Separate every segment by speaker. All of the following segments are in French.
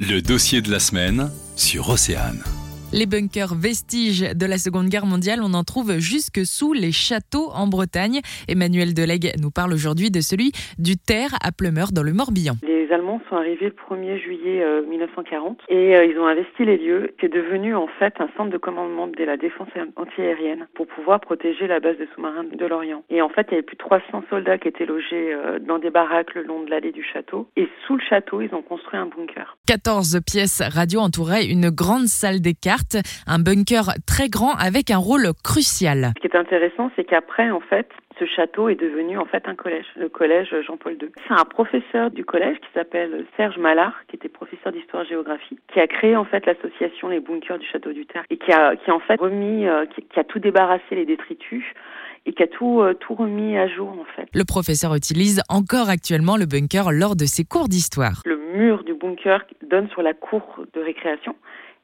Speaker 1: Le dossier de la semaine sur Océane.
Speaker 2: Les bunkers vestiges de la Seconde Guerre mondiale, on en trouve jusque sous les châteaux en Bretagne. Emmanuel Delegue nous parle aujourd'hui de celui du Terre à Plumeur dans le Morbihan.
Speaker 3: Les Allemands sont arrivés le 1er juillet 1940 euh, et euh, ils ont investi les lieux. C'est devenu en fait un centre de commandement de la défense antiaérienne pour pouvoir protéger la base de sous-marins de l'Orient. Et en fait, il y avait plus de 300 soldats qui étaient logés euh, dans des baraques le long de l'allée du château. Et sous le château, ils ont construit un bunker.
Speaker 2: 14 pièces radio entouraient une grande salle des cartes un bunker très grand avec un rôle crucial.
Speaker 3: Ce qui est intéressant, c'est qu'après, en fait, ce château est devenu en fait un collège, le collège Jean-Paul II. C'est un professeur du collège qui s'appelle Serge Mallard, qui était professeur d'histoire-géographie, qui a créé en fait l'association Les Bunkers du Château du Terre et qui a, qui en fait remis, euh, qui, a tout débarrassé les détritus et qui a tout, euh, tout remis à jour en fait.
Speaker 2: Le professeur utilise encore actuellement le bunker lors de ses cours d'histoire.
Speaker 3: Le mur du bunker donne sur la cour de récréation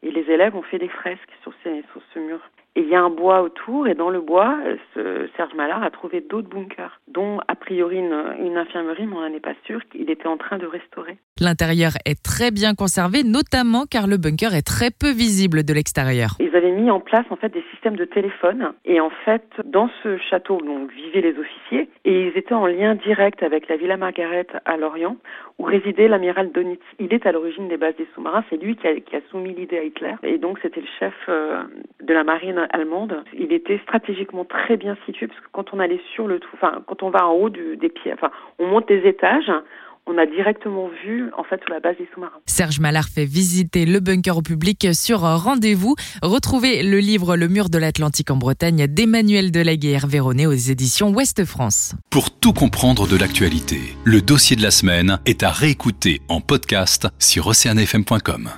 Speaker 3: et les élèves ont fait des fresques sur, ces, sur ce mur. Et il y a un bois autour, et dans le bois, ce Serge Mallard a trouvé d'autres bunkers, dont a priori une, une infirmerie, mais on n'en est pas sûr, qu'il était en train de restaurer.
Speaker 2: L'intérieur est très bien conservé, notamment car le bunker est très peu visible de l'extérieur.
Speaker 3: Ils avaient mis en place en fait des systèmes de téléphone, et en fait, dans ce château, donc vivaient les officiers, et ils étaient en lien direct avec la Villa Margaret à Lorient, où résidait l'amiral Donitz. Il est à l'origine des bases des sous-marins, c'est lui qui a, qui a soumis l'idée à Hitler, et donc c'était le chef euh, de la marine allemande. Il était stratégiquement très bien situé parce que quand on allait sur le, enfin quand on va en haut des pieds, enfin on monte des étages, on a directement vu en fait sur la base des sous-marins.
Speaker 2: Serge Mallard fait visiter le bunker au public sur rendez-vous. Retrouvez le livre Le mur de l'Atlantique en Bretagne d'Emmanuel Delaguerre Véronné aux éditions Ouest France.
Speaker 1: Pour tout comprendre de l'actualité, le dossier de la semaine est à réécouter en podcast sur oceanfm.com.